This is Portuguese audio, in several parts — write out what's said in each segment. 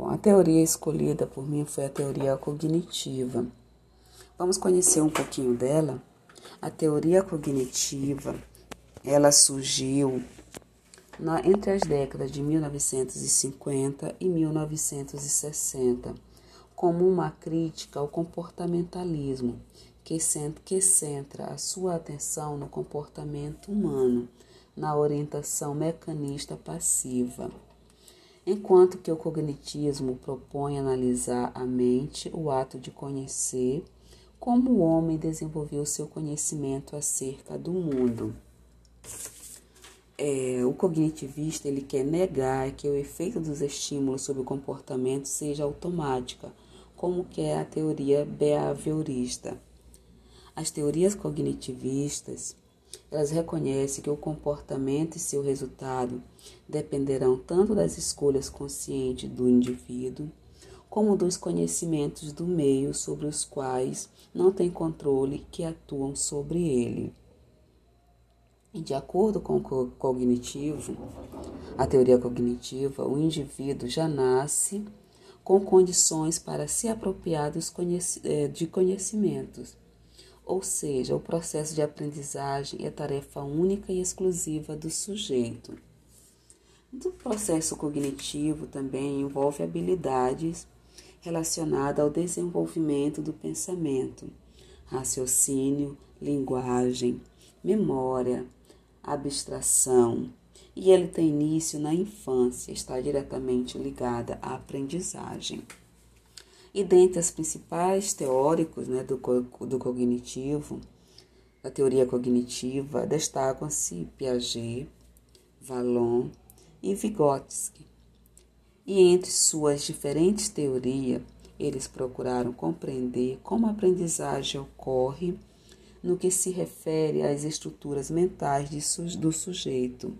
Bom, a teoria escolhida por mim foi a teoria cognitiva. Vamos conhecer um pouquinho dela. A teoria cognitiva, ela surgiu na, entre as décadas de 1950 e 1960, como uma crítica ao comportamentalismo, que, que centra a sua atenção no comportamento humano, na orientação mecanista passiva. Enquanto que o cognitismo propõe analisar a mente, o ato de conhecer, como o homem desenvolveu seu conhecimento acerca do mundo. É, o cognitivista ele quer negar que o efeito dos estímulos sobre o comportamento seja automática, como que é a teoria behaviorista. As teorias cognitivistas elas reconhecem que o comportamento e seu resultado dependerão tanto das escolhas conscientes do indivíduo, como dos conhecimentos do meio sobre os quais não tem controle que atuam sobre ele. De acordo com o cognitivo, a teoria cognitiva, o indivíduo já nasce com condições para se apropriar eh, de conhecimentos ou seja, o processo de aprendizagem é tarefa única e exclusiva do sujeito. O processo cognitivo também envolve habilidades relacionadas ao desenvolvimento do pensamento, raciocínio, linguagem, memória, abstração, e ele tem início na infância, está diretamente ligada à aprendizagem. E dentre as principais teóricos né, do, do cognitivo, da teoria cognitiva, destacam-se Piaget, Vallon e Vygotsky. E entre suas diferentes teorias, eles procuraram compreender como a aprendizagem ocorre no que se refere às estruturas mentais do sujeito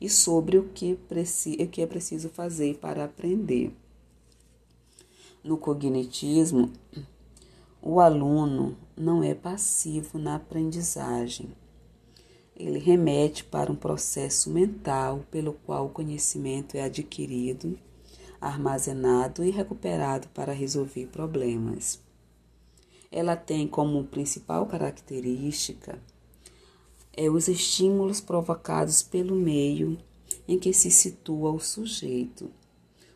e sobre o que, o que é preciso fazer para aprender. No cognitismo, o aluno não é passivo na aprendizagem. Ele remete para um processo mental pelo qual o conhecimento é adquirido, armazenado e recuperado para resolver problemas. Ela tem como principal característica é os estímulos provocados pelo meio em que se situa o sujeito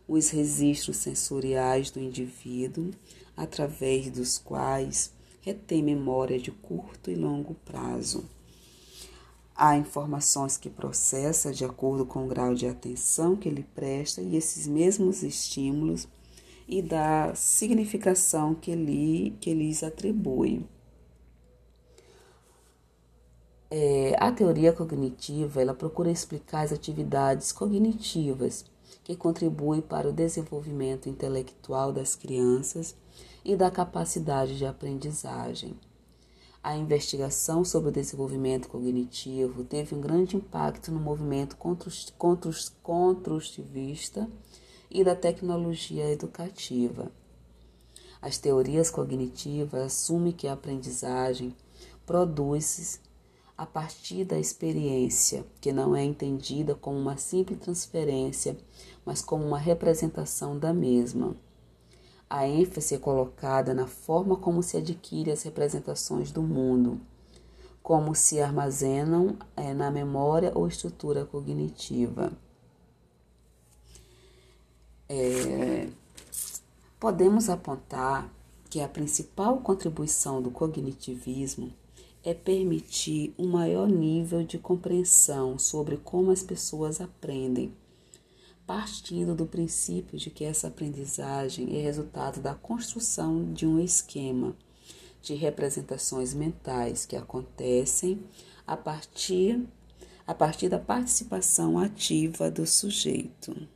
os registros sensoriais do indivíduo, através dos quais retém memória de curto e longo prazo. Há informações que processa de acordo com o grau de atenção que ele presta e esses mesmos estímulos e da significação que, ele, que lhes atribui. É, a teoria cognitiva ela procura explicar as atividades cognitivas que contribui para o desenvolvimento intelectual das crianças e da capacidade de aprendizagem. A investigação sobre o desenvolvimento cognitivo teve um grande impacto no movimento construtivista e da tecnologia educativa. As teorias cognitivas assumem que a aprendizagem produz a partir da experiência, que não é entendida como uma simples transferência, mas como uma representação da mesma. A ênfase é colocada na forma como se adquire as representações do mundo, como se armazenam é, na memória ou estrutura cognitiva. É, podemos apontar que a principal contribuição do cognitivismo é permitir um maior nível de compreensão sobre como as pessoas aprendem, partindo do princípio de que essa aprendizagem é resultado da construção de um esquema de representações mentais que acontecem a partir, a partir da participação ativa do sujeito.